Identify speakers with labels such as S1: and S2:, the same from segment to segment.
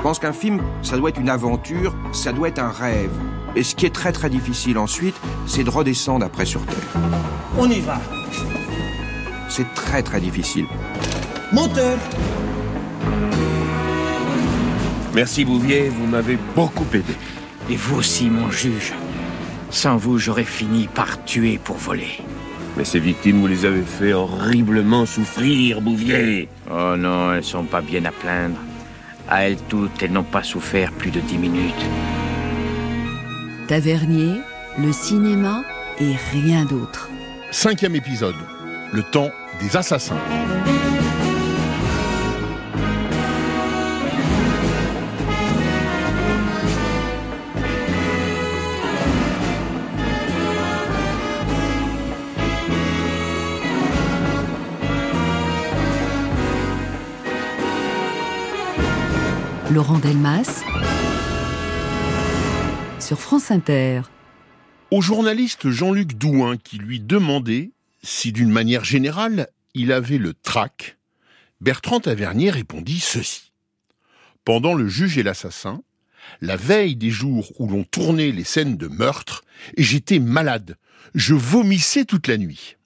S1: Je pense qu'un film, ça doit être une aventure, ça doit être un rêve. Et ce qui est très très difficile ensuite, c'est de redescendre après sur Terre.
S2: On y va.
S1: C'est très très difficile.
S2: Moteur
S3: Merci Bouvier, vous m'avez beaucoup aidé.
S4: Et vous aussi, mon juge. Sans vous, j'aurais fini par tuer pour voler.
S3: Mais ces victimes, vous les avez fait horriblement souffrir, Bouvier.
S4: Oh non, elles sont pas bien à plaindre. À elles toutes, elles n'ont pas souffert plus de dix minutes.
S5: Tavernier, le cinéma et rien d'autre.
S6: Cinquième épisode. Le temps des assassins.
S5: Laurent Delmas sur France Inter.
S6: Au journaliste Jean-Luc Douin qui lui demandait si d'une manière générale il avait le trac, Bertrand Tavernier répondit ceci. Pendant le juge et l'assassin, la veille des jours où l'on tournait les scènes de meurtre, j'étais malade, je vomissais toute la nuit.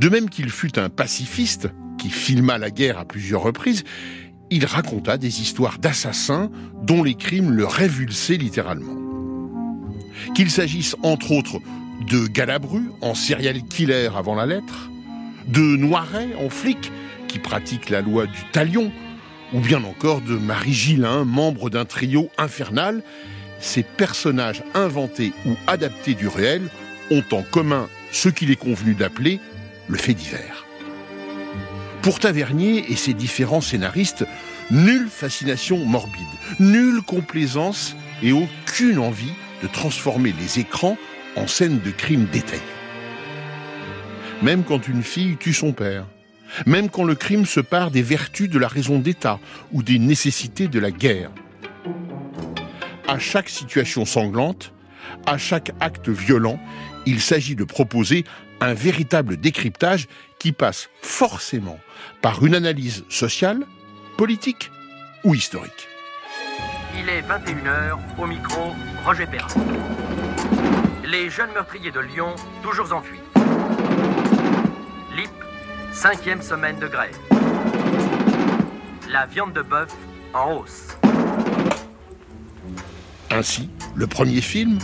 S6: De même qu'il fut un pacifiste, qui filma la guerre à plusieurs reprises, il raconta des histoires d'assassins dont les crimes le révulsaient littéralement. Qu'il s'agisse entre autres de Galabru en serial killer avant la lettre, de Noiret en flic qui pratique la loi du talion, ou bien encore de Marie Gillin, membre d'un trio infernal, ces personnages inventés ou adaptés du réel ont en commun ce qu'il est convenu d'appeler le fait divers. Pour Tavernier et ses différents scénaristes, nulle fascination morbide, nulle complaisance et aucune envie de transformer les écrans en scènes de crimes détaillés. Même quand une fille tue son père, même quand le crime se part des vertus de la raison d'État ou des nécessités de la guerre. À chaque situation sanglante, à chaque acte violent, il s'agit de proposer un véritable décryptage qui passe forcément par une analyse sociale, politique ou historique.
S7: Il est 21h, au micro, Roger Perrin. Les jeunes meurtriers de Lyon, toujours en fuite. LIP, cinquième semaine de grève. La viande de bœuf en hausse.
S6: Ainsi, le premier film,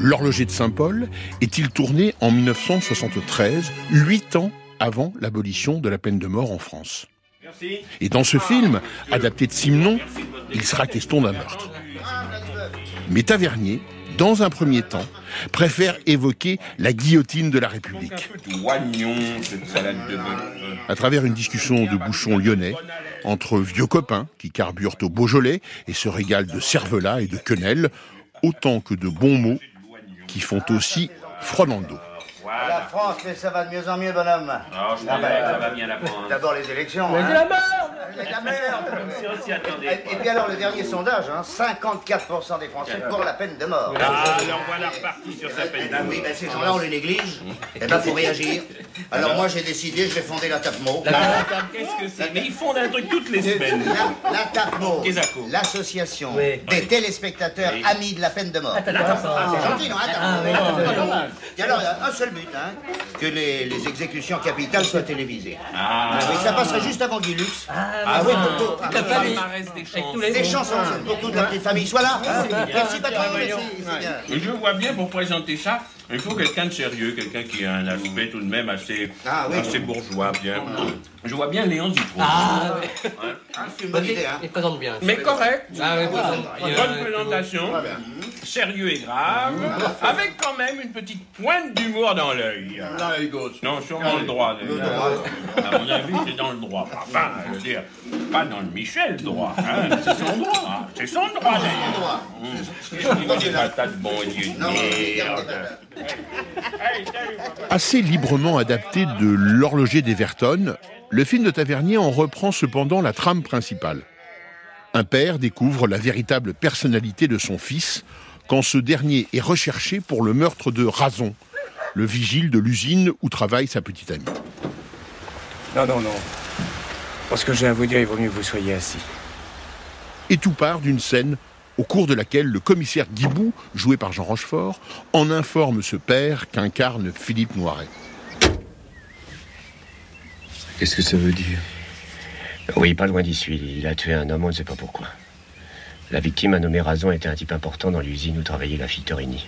S6: L'horloger de Saint-Paul, est-il tourné en 1973, huit ans avant l'abolition de la peine de mort en France. Et dans ce film, adapté de Simon, il sera question d'un meurtre. Mais Tavernier, dans un premier temps, préfère évoquer la guillotine de la République. À travers une discussion de bouchons lyonnais, entre vieux copains qui carburent au Beaujolais et se régalent de cervelas et de quenelles, autant que de bons mots qui font aussi froid dans le dos.
S8: La France, mais ça va de mieux en mieux, bonhomme.
S9: Non, je pense que ça va bien la France.
S8: D'abord les élections.
S2: Mais
S8: hein.
S2: La
S9: attendez.
S8: Et, puis alors, le dernier sondage, hein, 54% des Français pour la peine de mort.
S9: Ah, alors voilà reparti sur sa peine.
S8: Eh ben oui, ben ces gens-là, on les néglige. Eh ben, faut réagir. Alors moi, j'ai décidé, je vais fonder la TAPMO.
S9: Qu'est-ce que c'est? Mais ils font un truc toutes les semaines.
S8: La, la TAPMO, l'association des téléspectateurs
S9: Oui.
S8: amis de la peine de mort.
S2: Attends, attends,
S8: Ah,
S2: attends.
S8: c'est gentil, non.
S2: Ah.
S8: Et alors, il y a un seul but, hein, que les, les exécutions capitales soient télévisées.
S9: Ah,
S8: Oui, ça passerait juste avant Guilux.
S2: Ah,
S8: oui,
S2: oui,
S8: pour tout.
S2: toute la
S8: Ah,
S2: famille.
S9: des
S8: chansons pour toute la petite famille. Soit là. Merci, patron. Merci. c'est bien.
S9: Et Je vois bien pour présenter ça, il faut quelqu'un de sérieux, quelqu'un qui a un aspect tout de même assez,
S8: Ah, oui.
S9: assez bourgeois, bien. Je vois bien Léon Zitrou.
S2: Ah, oui.
S8: Ah, c'est une bonne idée, hein.
S2: Il présente bien.
S9: Mais correct.
S2: Ah, oui, présente bien.
S9: Bonne présentation, sérieux et grave, avec quand même une petite pointe d'humour dans l'œil. Non, sûrement le droit. d'ailleurs. À mon avis, c'est dans le droit. Enfin, je veux dire, pas dans le Michel droit. hein. C'est son droit. C'est son droit d'ailleurs. Hum. Il n'est pas tas de bon Dieu
S6: Assez librement adapté de L'horloger d'Everton, le film de Tavernier en reprend cependant la trame principale. Un père découvre la véritable personnalité de son fils quand ce dernier est recherché pour le meurtre de Razon, le vigile de l'usine où travaille sa petite amie.
S4: Non, non, non. Pour ce que j'ai à vous dire, il vaut mieux que vous soyez assis.
S6: Et tout part d'une scène au cours de laquelle le commissaire Guibou, joué par Jean Rochefort, en informe ce père qu'incarne Philippe Noiret.
S3: Qu'est-ce que ça veut dire?
S10: Oui, pas loin d'ici. Il a tué un homme, on ne sait pas pourquoi. La victime a nommé Razon était un type important dans l'usine où travaillait la fille Torini.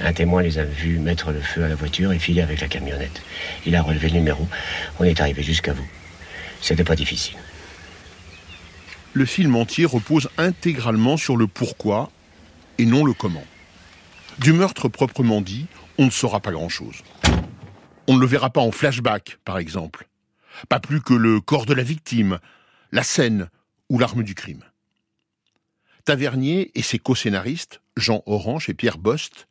S10: Un témoin les a vus mettre le feu à la voiture et filer avec la camionnette. Il a relevé le numéro. On est arrivé jusqu'à vous. C'était pas difficile.
S6: Le film entier repose intégralement sur le pourquoi et non le comment. Du meurtre proprement dit, on ne saura pas grand-chose. On ne le verra pas en flashback, par exemple. Pas plus que le corps de la victime, la scène ou l'arme du crime. Tavernier et ses co-scénaristes, Jean Orange et Pierre Bost,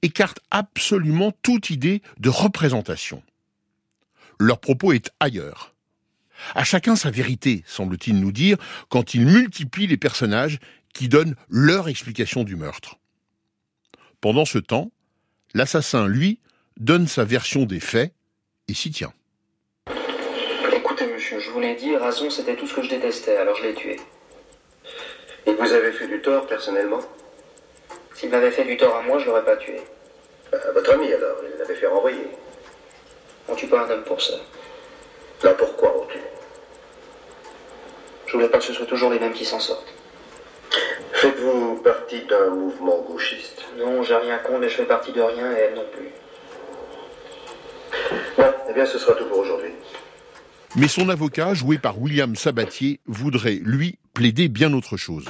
S6: écartent absolument toute idée de représentation. Leur propos est ailleurs. À chacun sa vérité, semble-t-il nous dire, quand ils multiplient les personnages qui donnent leur explication du meurtre. Pendant ce temps, l'assassin, lui, donne sa version des faits et s'y tient.
S11: Écoutez, monsieur, je vous l'ai dit, Razon, c'était tout ce que je détestais, alors je l'ai tué.
S12: Et vous avez fait du tort, personnellement?
S11: S'il m'avait fait du tort à moi, je l'aurais pas tué.
S12: À votre ami, alors, il l'avait fait renvoyer.
S11: On tue pas un homme pour ça.
S12: Là, pourquoi tue
S11: Je voulais pas que ce soit toujours les mêmes qui s'en sortent.
S12: Faites-vous partie d'un mouvement gauchiste
S11: Non, j'ai rien contre, mais je fais partie de rien et elle non plus.
S12: Bon, eh bien, ce sera tout pour aujourd'hui.
S6: Mais son avocat, joué par William Sabatier, voudrait, lui, plaider bien autre chose.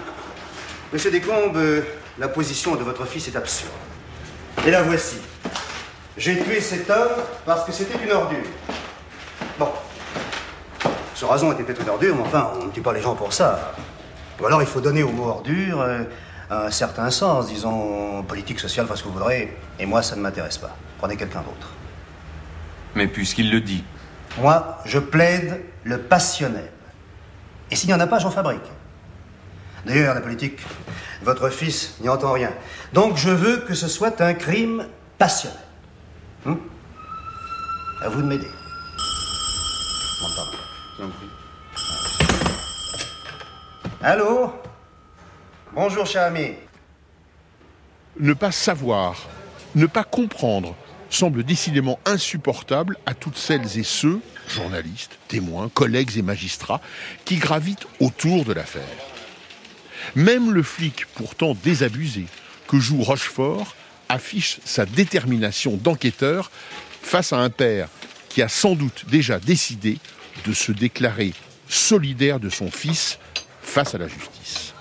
S13: Monsieur Descombes, euh, la position de votre fils est absurde. Et la voici. J'ai tué cet homme parce que c'était une ordure. Ce rason était peut-être une ordure, mais enfin, on ne tue pas les gens pour ça. Ou alors il faut donner au mot ordure euh, un certain sens, disons politique, social, enfin ce que vous voudrez. Et moi, ça ne m'intéresse pas. Prenez quelqu'un d'autre.
S14: Mais puisqu'il le dit.
S13: Moi, je plaide le passionnel. Et s'il n'y en a pas, j'en fabrique. D'ailleurs, la politique, votre fils n'y entend rien. Donc je veux que ce soit un crime passionnel. Hum? À vous de m'aider. Allô? Bonjour, cher ami.
S6: Ne pas savoir, ne pas comprendre, semble décidément insupportable à toutes celles et ceux, journalistes, témoins, collègues et magistrats, qui gravitent autour de l'affaire. Même le flic, pourtant désabusé, que joue Rochefort, affiche sa détermination d'enquêteur face à un père qui a sans doute déjà décidé de se déclarer solidaire de son fils face à la justice.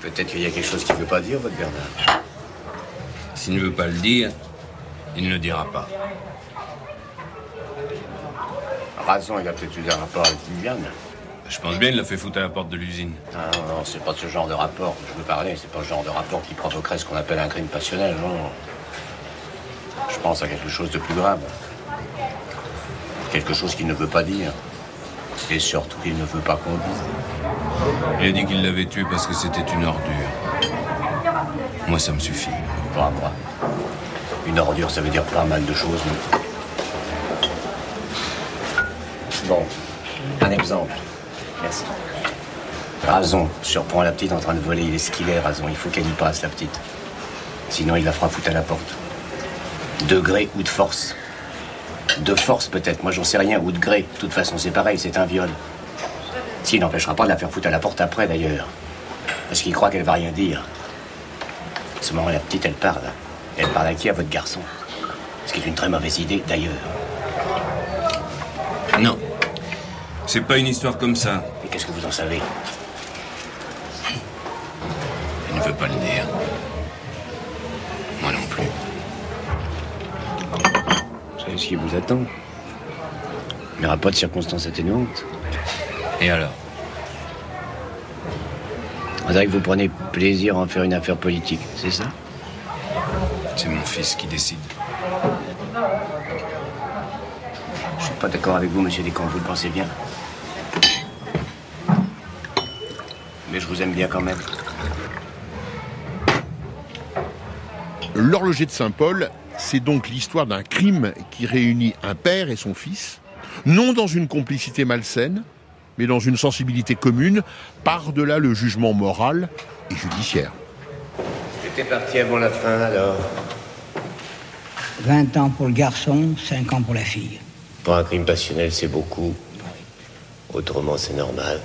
S10: Peut-être qu'il y a quelque chose qu'il ne veut pas dire, votre Bernard.
S14: S'il ne veut pas le dire, il ne le dira pas.
S10: Razon, il a peut-être eu un rapport avec Viviane.
S14: Je pense bien qu'il l'a fait foutre à la porte de l'usine.
S10: Ah non, non, c'est pas de ce genre de rapport que je veux parler. C'est pas le genre de rapport qui provoquerait ce qu'on appelle un crime passionnel, non. Je pense à quelque chose de plus grave. Quelque chose qu'il ne veut pas dire. Et surtout qu'il ne veut pas qu'on dise.
S14: Il a dit qu'il l'avait tué parce que c'était une ordure. Moi, ça me suffit.
S10: Pas moi. Une ordure, ça veut dire pas mal de choses, mais... Bon, un exemple. Merci. Razon surprend la petite en train de voler. Il est ce qu'il est, Razon. Il faut qu'elle y passe, la petite. Sinon, il la fera foutre à la porte. De gré ou de force. De force, peut-être. Moi, j'en sais rien. Ou de gré. De toute façon, c'est pareil. C'est un viol. S'il n'empêchera pas de la faire foutre à la porte après, d'ailleurs. Parce qu'il croit qu'elle va rien dire. À ce moment, la petite, elle parle. Elle parle à qui À votre garçon? Ce qui est une très mauvaise idée, d'ailleurs.
S14: Non. C'est pas une histoire comme ça.
S10: Et qu'est-ce que vous en savez? Ce qui vous attend Il n'y aura pas de circonstances atténuantes.
S14: Et alors?
S10: On dirait que vous prenez plaisir à en faire une affaire politique, c'est ça?
S14: C'est mon fils qui décide.
S10: Je suis pas d'accord avec vous, monsieur Descamps, vous le pensez bien. Mais je vous aime bien quand même.
S6: L'horloger de Saint-Paul, c'est donc l'histoire d'un crime qui réunit un père et son fils, non dans une complicité malsaine, mais dans une sensibilité commune, par-delà le jugement moral et judiciaire.
S10: J'étais parti avant la fin alors.
S15: 20 ans pour le garçon, 5 ans pour la fille.
S10: Pour un crime passionnel, c'est beaucoup. Autrement, c'est normal.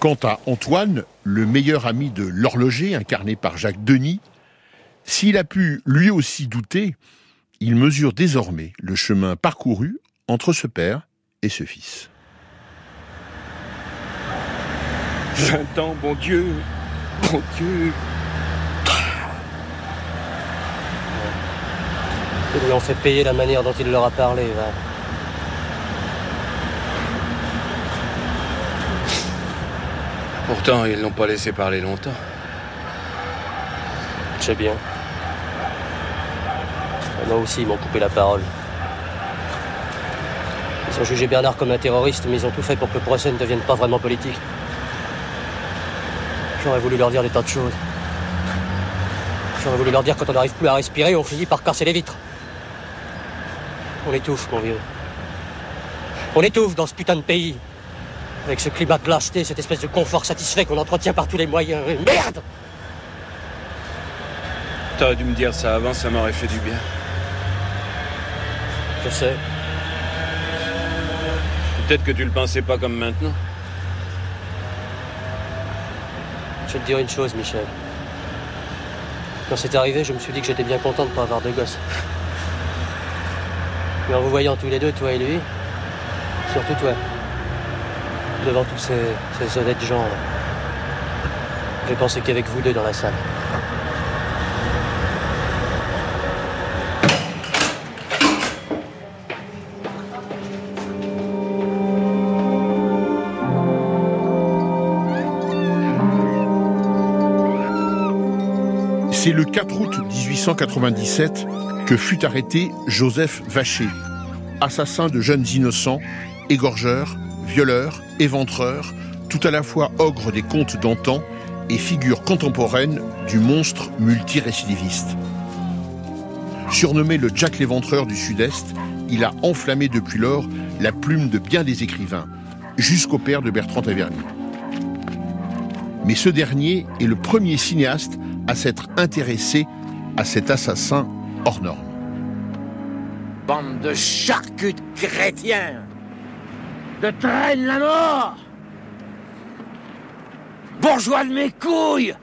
S6: Quant à Antoine, le meilleur ami de l'horloger, incarné par Jacques Denis, s'il a pu lui aussi douter, il mesure désormais le chemin parcouru entre ce père et ce fils.
S3: 20 ans, bon Dieu Bon Dieu
S2: Ils lui ont fait payer la manière dont il leur a parlé, va.
S14: Pourtant, ils l'ont pas laissé parler longtemps.
S2: Sais bien. Moi aussi, ils m'ont coupé la parole. Ils ont jugé Bernard comme un terroriste, mais ils ont tout fait pour que le procès ne devienne pas vraiment politique. J'aurais voulu leur dire des tas de choses. J'aurais voulu leur dire quand on n'arrive plus à respirer, on finit par casser les vitres. On étouffe, mon vieux. On étouffe dans ce putain de pays. Avec ce climat de lâcheté, cette espèce de confort satisfait qu'on entretient par tous les moyens. Merde
S14: T'aurais dû me dire ça avant, ça m'aurait fait du bien.
S2: Je sais.
S14: Peut-être que tu le pensais pas comme maintenant.
S2: Je vais te dire une chose, Michel. Quand c'est arrivé, je me suis dit que j'étais bien content de pas avoir de gosse. Mais en vous voyant tous les deux, toi et lui, surtout toi, devant tous ces, ces honnêtes gens, j'ai pensé qu'avec vous deux dans la salle.
S6: C'est le 4 août 1897 que fut arrêté Joseph Vacher, assassin de jeunes innocents, égorgeur, violeur, éventreur, tout à la fois ogre des contes d'antan et figure contemporaine du monstre multirécidiviste. Surnommé le Jack l'éventreur du Sud-Est, il a enflammé depuis lors la plume de bien des écrivains, jusqu'au père de Bertrand Tavernier. Mais ce dernier est le premier cinéaste à s'être intéressé à cet assassin hors norme.
S16: Bande de charcutes chrétiens. De traîne la mort. Bourgeois de mes couilles.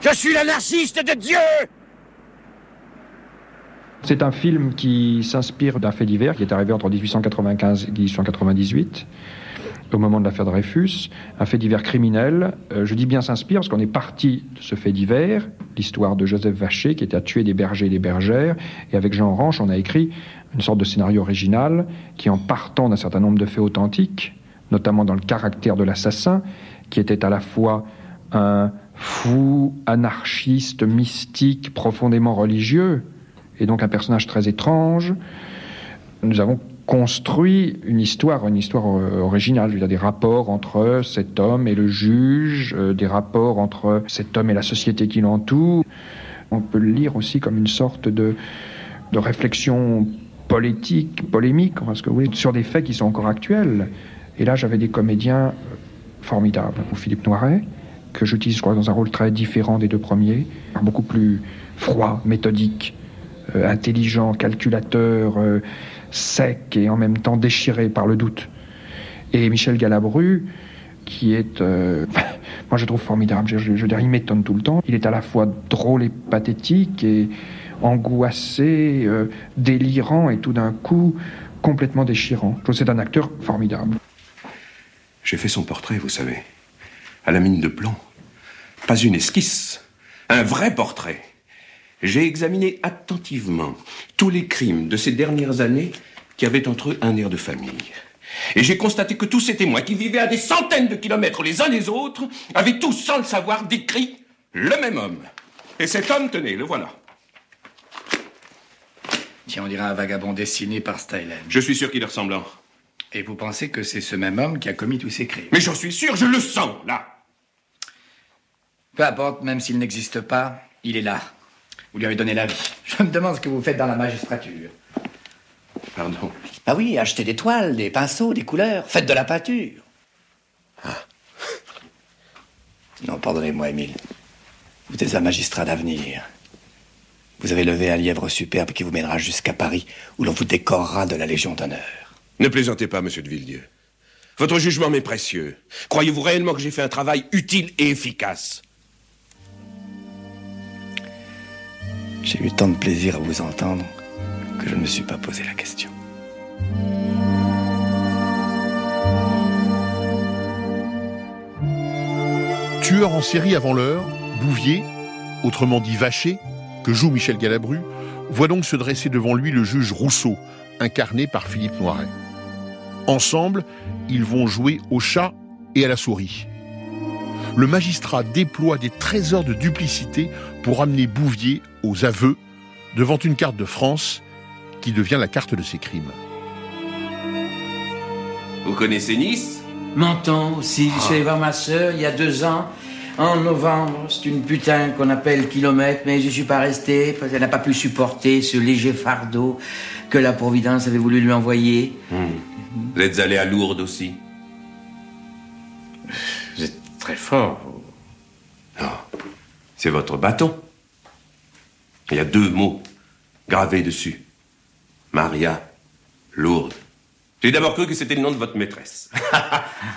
S16: Je suis l'anarchiste de Dieu.
S17: C'est un film qui s'inspire d'un fait divers qui est arrivé entre 1895 et 1898 au moment de l'affaire Dreyfus, un fait divers criminel. Euh, je dis bien s'inspire parce qu'on est parti de ce fait divers, l'histoire de Joseph Vacher qui était à tuer des bergers et des bergères, et avec Jean Ranch, on a écrit une sorte de scénario original qui, en partant d'un certain nombre de faits authentiques, notamment dans le caractère de l'assassin, qui était à la fois un fou, anarchiste, mystique, profondément religieux, et donc un personnage très étrange, nous avons construit une histoire, une histoire euh, originale. Il y a des rapports entre cet homme et le juge, euh, des rapports entre cet homme et la société qui l'entoure. On peut le lire aussi comme une sorte de, de réflexion politique, polémique, ce que voulez, sur des faits qui sont encore actuels. Et là, j'avais des comédiens formidables. Philippe Noiret, que j'utilise, je crois, dans un rôle très différent des deux premiers, beaucoup plus froid, méthodique, euh, intelligent, calculateur, euh, sec et en même temps déchiré par le doute. Et Michel Galabru, qui est, euh, moi je trouve formidable, je, je, je il m'étonne tout le temps. Il est à la fois drôle et pathétique et angoissé, euh, délirant et tout d'un coup complètement déchirant. Je c'est un acteur formidable.
S9: J'ai fait son portrait, vous savez, à la mine de plomb. Pas une esquisse, un vrai portrait. J'ai examiné attentivement tous les crimes de ces dernières années qui avaient entre eux un air de famille. Et j'ai constaté que tous ces témoins qui vivaient à des centaines de kilomètres les uns des autres avaient tous, sans le savoir, décrit le même homme. Et cet homme, tenez, le voilà.
S18: Tiens, on dirait un vagabond dessiné par Stylen.
S9: Je suis sûr qu'il est ressemblant.
S18: Et vous pensez que c'est ce même homme qui a commis tous ces crimes?
S9: Mais j'en suis sûr, je le sens, là.
S18: Peu importe, même s'il n'existe pas, il est là. Vous lui avez donné la vie. Je me demande ce que vous faites dans la magistrature.
S9: Pardon.
S18: Ah oui, achetez des toiles, des pinceaux, des couleurs. Faites de la peinture.
S9: Ah.
S18: Non, pardonnez-moi, Émile. Vous êtes un magistrat d'avenir. Vous avez levé un lièvre superbe qui vous mènera jusqu'à Paris, où l'on vous décorera de la Légion d'honneur.
S9: Ne plaisantez pas, monsieur de Villedieu. Votre jugement m'est précieux. Croyez-vous réellement que j'ai fait un travail utile et efficace?
S18: J'ai eu tant de plaisir à vous entendre que je ne me suis pas posé la question.
S6: Tueur en série avant l'heure, Bouvier, autrement dit Vacher, que joue Michel Galabru, voit donc se dresser devant lui le juge Rousseau, incarné par Philippe Noiret. Ensemble, ils vont jouer au chat et à la souris. Le magistrat déploie des trésors de duplicité pour amener Bouvier aux aveux devant une carte de France qui devient la carte de ses crimes.
S9: Vous connaissez Nice?
S4: Menton aussi. Je suis allé voir ma sœur il y a deux ans. En novembre, c'est une putain qu'on appelle kilomètre, mais je suis pas resté parce qu'elle n'a pas pu supporter ce léger fardeau que la Providence avait voulu lui envoyer.
S9: Hmm. Vous êtes allé à Lourdes aussi?
S4: Êtes très fort.
S9: Non, c'est votre bâton. Il y a deux mots gravés dessus. Maria Lourdes. J'ai d'abord cru que c'était le nom de votre maîtresse.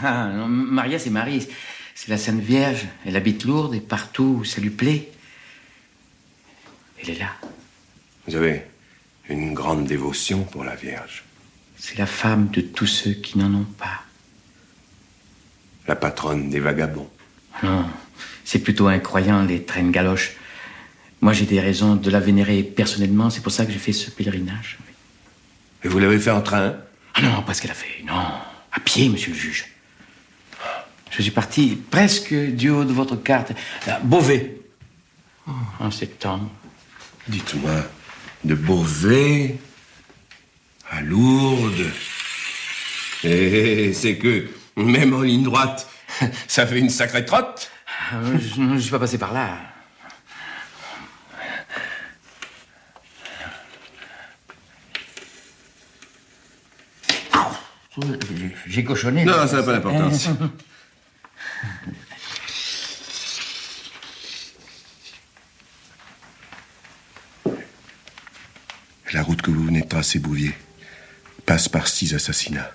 S4: Ah, non, Maria, c'est Marie. C'est la Sainte Vierge. Elle habite Lourdes et partout où ça lui plaît. Elle est là.
S9: Vous avez une grande dévotion pour la Vierge.
S4: C'est la femme de tous ceux qui n'en ont pas.
S9: La patronne des vagabonds.
S4: Non, c'est plutôt incroyant, les traînes galoches. Moi, j'ai des raisons de la vénérer personnellement. C'est pour ça que j'ai fait ce pèlerinage.
S9: Et vous l'avez fait en train?
S4: Ah non, pas ce qu'elle a fait. Non, à pied, monsieur le juge. Je suis parti presque du haut de votre carte, à Beauvais, en septembre.
S9: Dites-moi, de Beauvais à Lourdes. Et c'est que, même en ligne droite, ça fait une sacrée trotte.
S4: Ah, Je ne suis pas passé par là. J'ai cochonné.
S9: Non, ça n'a pas d'importance. La route que vous venez de tracer, Bouvier, passe par six assassinats.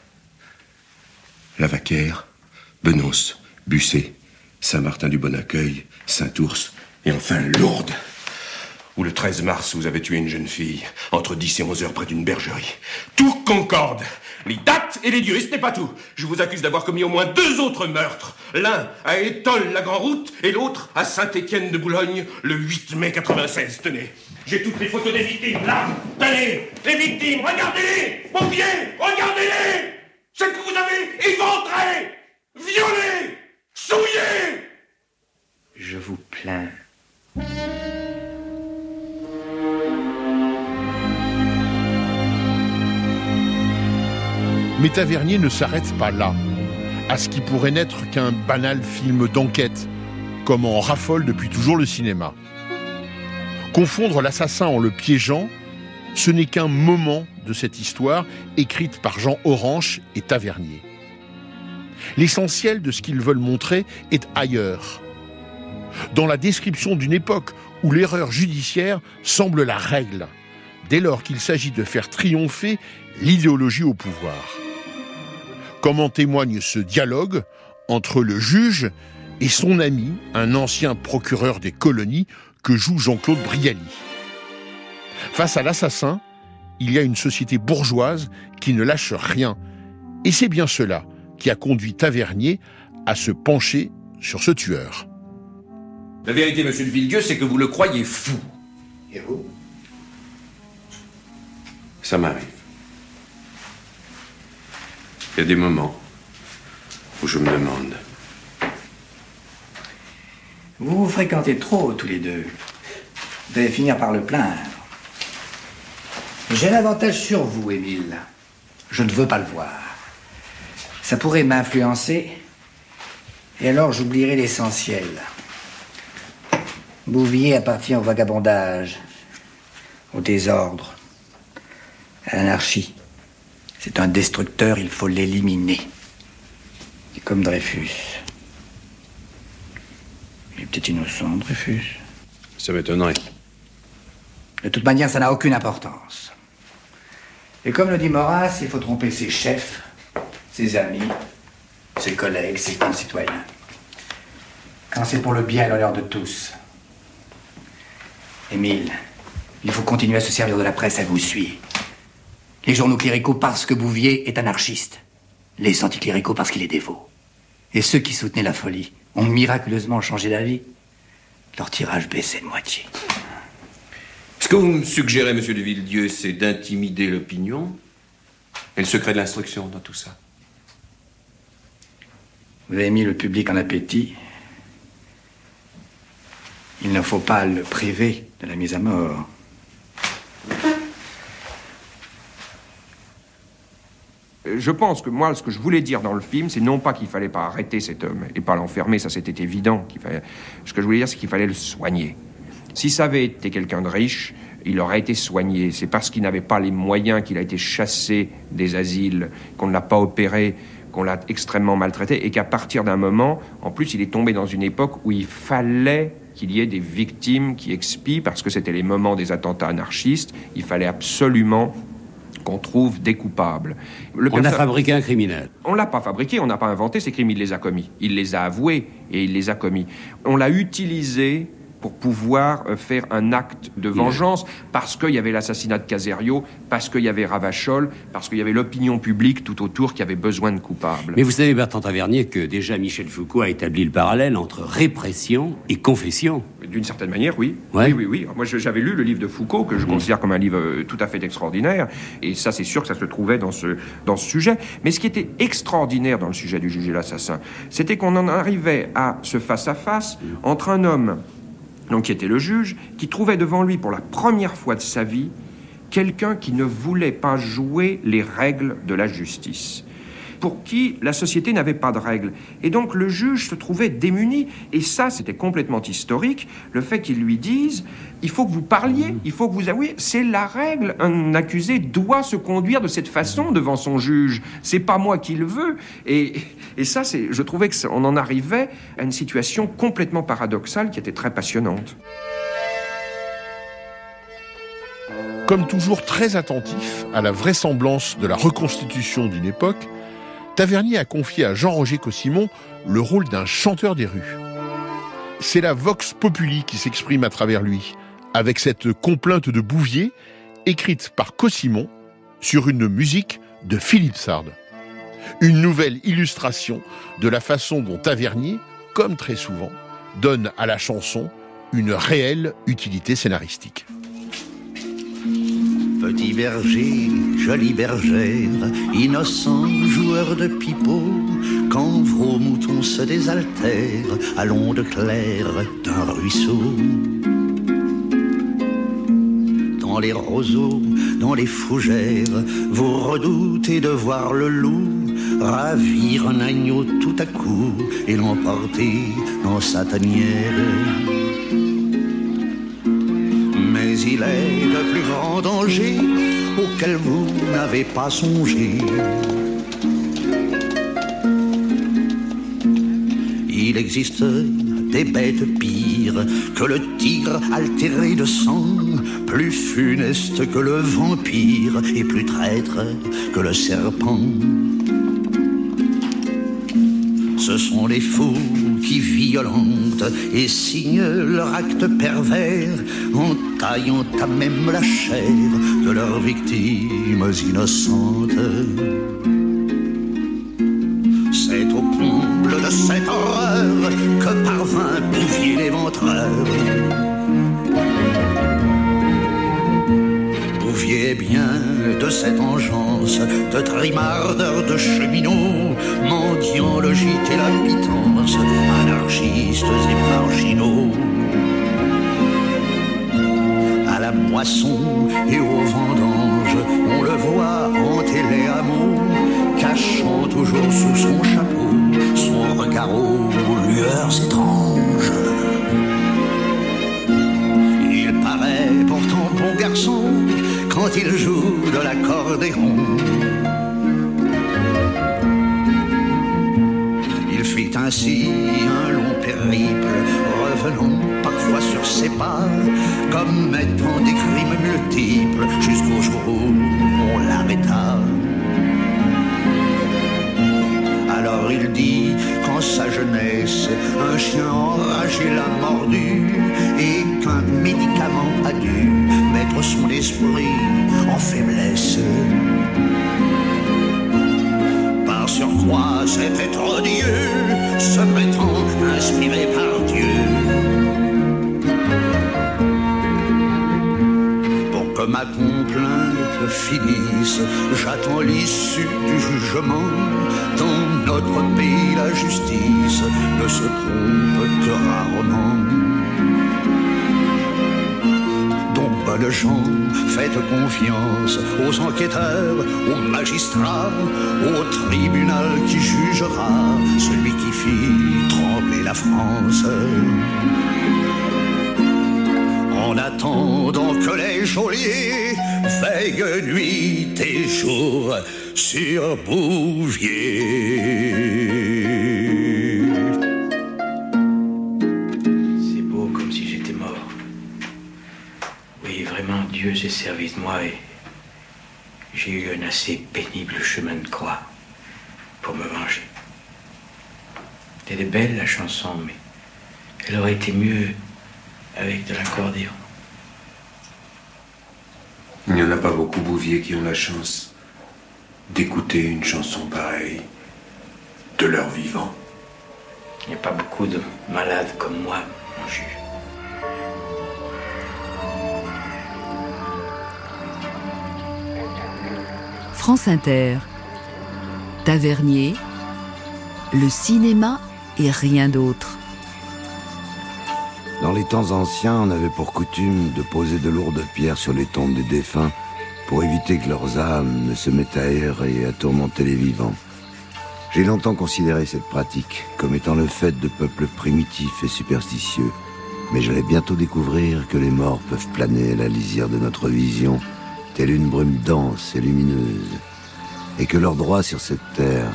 S9: Lavaquère, Benos, Busset, Saint-Martin-du-Bon-Accueil, Saint-Ours et enfin Lourdes, où le 13 mars vous avez tué une jeune fille entre 10 et 11 heures près d'une bergerie. Tout concorde. Les dates et les lieux, et ce n'est pas tout. Je vous accuse d'avoir commis au moins deux autres meurtres. L'un à Étole, la Grand Route, et l'autre à Saint-Étienne de Boulogne, le 8 mai 96. Tenez, j'ai toutes les photos des victimes, là. Tenez, les victimes, regardez-les Mon pied, regardez-les Celles que vous avez éventrées, violées, souillées
S4: Je vous plains.
S6: Mais Tavernier ne s'arrête pas là, à ce qui pourrait n'être qu'un banal film d'enquête, comme en raffole depuis toujours le cinéma. Confondre l'assassin en le piégeant, ce n'est qu'un moment de cette histoire écrite par Jean Orange et Tavernier. L'essentiel de ce qu'ils veulent montrer est ailleurs. Dans la description d'une époque où l'erreur judiciaire semble la règle, dès lors qu'il s'agit de faire triompher l'idéologie au pouvoir. Comme en témoigne ce dialogue entre le juge et son ami, un ancien procureur des colonies que joue Jean-Claude Brialy. Face à l'assassin, il y a une société bourgeoise qui ne lâche rien. Et c'est bien cela qui a conduit Tavernier à se pencher sur ce tueur.
S9: La vérité, monsieur de Villedieu, c'est que vous le croyez fou.
S8: Et vous?
S9: Ça m'arrive. Il y a des moments où je me demande.
S18: Vous vous fréquentez trop tous les deux. Vous allez finir par le plaindre. J'ai l'avantage sur vous, Émile. Je ne veux pas le voir. Ça pourrait m'influencer. Et alors j'oublierai l'essentiel. Bouvier appartient au vagabondage, au désordre, à l'anarchie. C'est un destructeur, il faut l'éliminer. C'est comme Dreyfus. Il est peut-être innocent, Dreyfus.
S9: Ça m'étonnerait.
S18: De toute manière, ça n'a aucune importance. Et comme le dit Maurras, il faut tromper ses chefs, ses amis, ses collègues, ses concitoyens. Quand c'est pour le bien et l'honneur de tous. Émile, il faut continuer à se servir de la presse, elle vous suit. Les journaux cléricaux parce que Bouvier est anarchiste. Les anticléricaux parce qu'il est dévot. Et ceux qui soutenaient la folie ont miraculeusement changé d'avis. Leur tirage baissait de moitié.
S9: Ce que vous me suggérez, monsieur de Villedieu, c'est d'intimider l'opinion et le secret de l'instruction dans tout ça.
S18: Vous avez mis le public en appétit. Il ne faut pas le priver de la mise à mort.
S1: Je pense que moi, ce que je voulais dire dans le film, c'est non pas qu'il fallait pas arrêter cet homme et pas l'enfermer, ça c'était évident. Qu'il fallait... Ce que je voulais dire, c'est qu'il fallait le soigner. Si ça avait été quelqu'un de riche, il aurait été soigné. C'est parce qu'il n'avait pas les moyens qu'il a été chassé des asiles, qu'on ne l'a pas opéré, qu'on l'a extrêmement maltraité, et qu'à partir d'un moment, en plus, il est tombé dans une époque où il fallait qu'il y ait des victimes qui expient, parce que c'était les moments des attentats anarchistes, il fallait absolument qu'on trouve des coupables.
S19: Le on a fabriqué un criminel.
S1: On l'a pas fabriqué, on n'a pas inventé ces crimes, il les a commis. Il les a avoués et il les a commis. On l'a utilisé pour pouvoir euh, faire un acte de vengeance, parce qu'il y avait l'assassinat de Caserio, parce qu'il y avait Ravachol, parce qu'il y avait l'opinion publique tout autour qui avait besoin de coupables.
S19: Mais vous savez, Bertrand Tavernier, que déjà Michel Foucault a établi le parallèle entre répression et confession.
S1: D'une certaine manière, oui. Oui, oui, oui. Moi, j'avais lu le livre de Foucault, que je mm. considère comme un livre euh, tout à fait extraordinaire, et ça, c'est sûr que ça se trouvait dans ce, dans ce sujet. Mais ce qui était extraordinaire dans le sujet du juge et l'assassin, c'était qu'on en arrivait à ce face-à-face -face entre un homme donc était le juge, qui trouvait devant lui pour la première fois de sa vie quelqu'un qui ne voulait pas jouer les règles de la justice pour qui la société n'avait pas de règles. Et donc le juge se trouvait démuni. Et ça, c'était complètement historique, le fait qu'ils lui disent, il faut que vous parliez, il faut que vous avouiez, c'est la règle. Un accusé doit se conduire de cette façon devant son juge. C'est pas moi qui le veux. Et, et ça, c'est, je trouvais qu'on en arrivait à une situation complètement paradoxale qui était très passionnante.
S6: Comme toujours très attentif à la vraisemblance de la reconstitution d'une époque, Tavernier a confié à Jean-Roger Cossimon le rôle d'un chanteur des rues. C'est la vox populi qui s'exprime à travers lui, avec cette complainte de Bouvier, écrite par Cossimon sur une musique de Philippe Sard. Une nouvelle illustration de la façon dont Tavernier, comme très souvent, donne à la chanson une réelle utilité scénaristique.
S20: Petit berger, jolie bergère, innocent de pipeau, quand vos moutons se désaltèrent à l'onde claire d'un ruisseau. Dans les roseaux, dans les fougères, vous redoutez de voir le loup ravir un agneau tout à coup et l'emporter dans sa tanière il est de plus grand danger auquel vous n'avez pas songé. Il existe des bêtes pires que le tigre altéré de sang, plus funeste que le vampire et plus traître que le serpent. Ce sont les fous qui violentent et signent leur acte pervers en taillant à même la chair de leurs victimes innocentes. Bien de cette engeance de trimardeur de cheminots, mendiant le gîte et la pitance, anarchistes et marginaux moisson et aux vendanges, on le voit hanter les hameaux, cachant toujours sous son chapeau son regard aux lueurs étranges. Il paraît pourtant bon garçon quand il joue de l'accordéon. Il fit ainsi un long périple, revenant parfois sur ses pas, comme étant des crimes multiples, jusqu'au jour où on l'arrêta. Il dit qu'en sa jeunesse, un chien enragé l'a mordu et qu'un médicament a dû mettre son esprit en faiblesse. Par surcroît, cet être odieux se prétend inspiré par Dieu. Pour que ma complainte finisse, j'attends l'issue du jugement. Dans notre pays, la justice ne se trompe que rarement. Donc, bonnes gens, faites confiance aux enquêteurs, aux magistrats, au tribunal qui jugera celui qui fit trembler la France. En attendant que les geôliers veillent nuit et jour sur Bouvier.
S4: C'est beau comme si j'étais mort. Oui, vraiment, Dieu s'est servi de moi et j'ai eu un assez pénible chemin de croix pour me venger. Elle est belle la chanson, mais elle aurait été mieux avec de l'accordéon.
S9: Il n'y en a pas beaucoup, Bouvier, qui ont la chance d'écouter une chanson pareille de leur vivant.
S4: Il n'y a pas beaucoup de malades comme moi, mon juge.
S5: France Inter. Tavernier. Le cinéma et rien d'autre.
S21: Dans les temps anciens, on avait pour coutume de poser de lourdes pierres sur les tombes des défunts pour éviter que leurs âmes ne se mettent à errer et à tourmenter les vivants. J'ai longtemps considéré cette pratique comme étant le fait de peuples primitifs et superstitieux, mais j'allais bientôt découvrir que les morts peuvent planer à la lisière de notre vision, telle une brume dense et lumineuse, et que leurs droits sur cette terre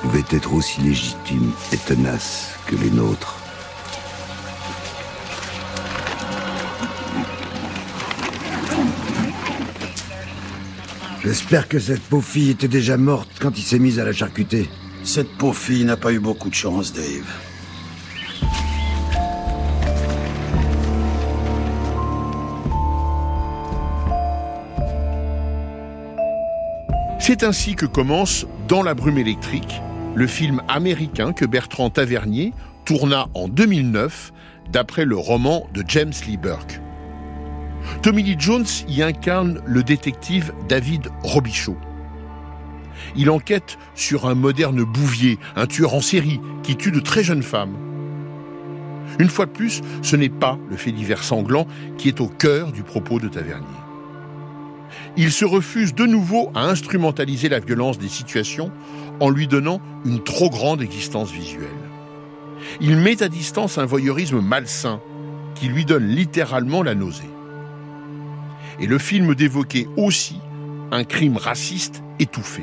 S21: pouvaient être aussi légitimes et tenaces que les nôtres. J'espère que cette pauvre fille était déjà morte quand il s'est mise à la charcuter.
S22: Cette pauvre fille n'a pas eu beaucoup de chance, Dave.
S6: C'est ainsi que commence Dans la brume électrique, le film américain que Bertrand Tavernier tourna en 2009 d'après le roman de James Lee Burke. Tommy Lee Jones y incarne le détective David Robichaud. Il enquête sur un moderne bouvier, un tueur en série qui tue de très jeunes femmes. Une fois de plus, ce n'est pas le fait divers sanglant qui est au cœur du propos de Tavernier. Il se refuse de nouveau à instrumentaliser la violence des situations en lui donnant une trop grande existence visuelle. Il met à distance un voyeurisme malsain qui lui donne littéralement la nausée. Et le film d'évoquer aussi un crime raciste étouffé.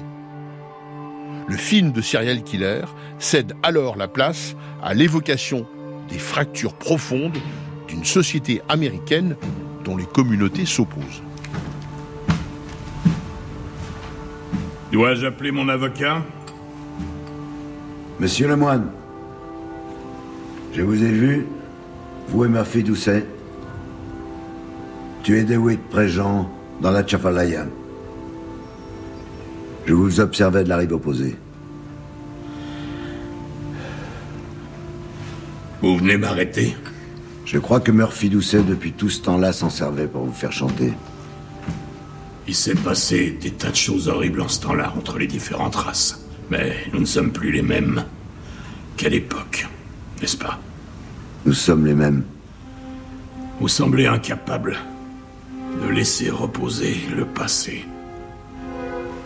S6: Le film de serial killer cède alors la place à l'évocation des fractures profondes d'une société américaine dont les communautés s'opposent.
S23: Dois-je appeler mon avocat?
S21: Monsieur Lemoine, je vous ai vu, vous et Murphy Doucet, tuer Dewitt Préjean dans la Chapalaya. Je vous observais de la rive opposée.
S23: Vous venez m'arrêter
S21: Je crois que Murphy Doucet, depuis tout ce temps-là, s'en servait pour vous faire chanter.
S23: Il s'est passé des tas de choses horribles en ce temps-là entre les différentes races. Mais nous ne sommes plus les mêmes. Quelle époque, n'est-ce pas?
S21: Nous sommes les mêmes.
S23: Vous semblez incapable de laisser reposer le passé.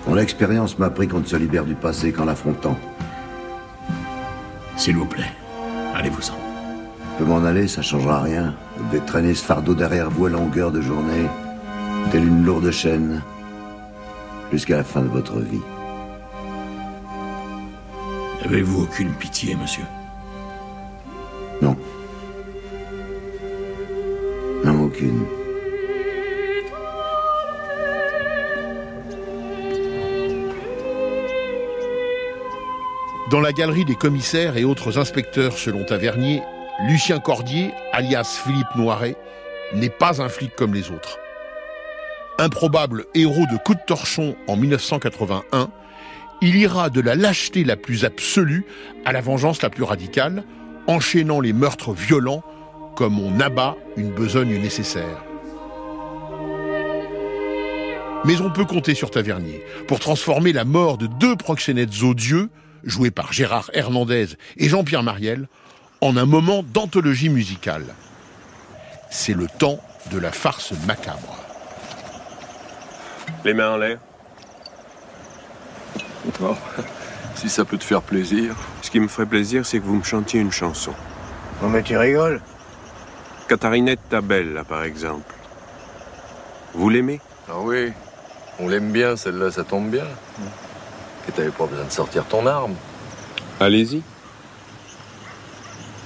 S21: Mon expérience m'a appris qu'on ne se libère du passé qu'en l'affrontant.
S23: S'il vous plaît, allez-vous-en.
S21: Je peux m'en aller, ça changera rien. Vous devez traîner ce fardeau derrière vous à longueur de journée, telle une lourde chaîne, jusqu'à la fin de votre vie.
S23: N'avez-vous aucune pitié, monsieur?
S21: Non. Non, aucune.
S6: Dans la galerie des commissaires et autres inspecteurs selon Tavernier, Lucien Cordier, alias Philippe Noiret, n'est pas un flic comme les autres. Improbable héros de coup de torchon en 1981, il ira de la lâcheté la plus absolue à la vengeance la plus radicale, enchaînant les meurtres violents comme on abat une besogne nécessaire. Mais on peut compter sur Tavernier pour transformer la mort de deux proxénètes odieux joué par Gérard Hernandez et Jean-Pierre Mariel, en un moment d'anthologie musicale. C'est le temps de la farce macabre.
S9: Les mains en l'air.
S24: Oh, si ça peut te faire plaisir.
S9: Ce qui me ferait plaisir, c'est que vous me chantiez une chanson.
S10: Non mais tu rigoles
S9: Catharinette Tabelle, là, par exemple. Vous l'aimez?
S24: Ah oui, on l'aime bien, celle-là, ça tombe bien. Et t'avais pas besoin de sortir ton arme.
S9: Allez-y.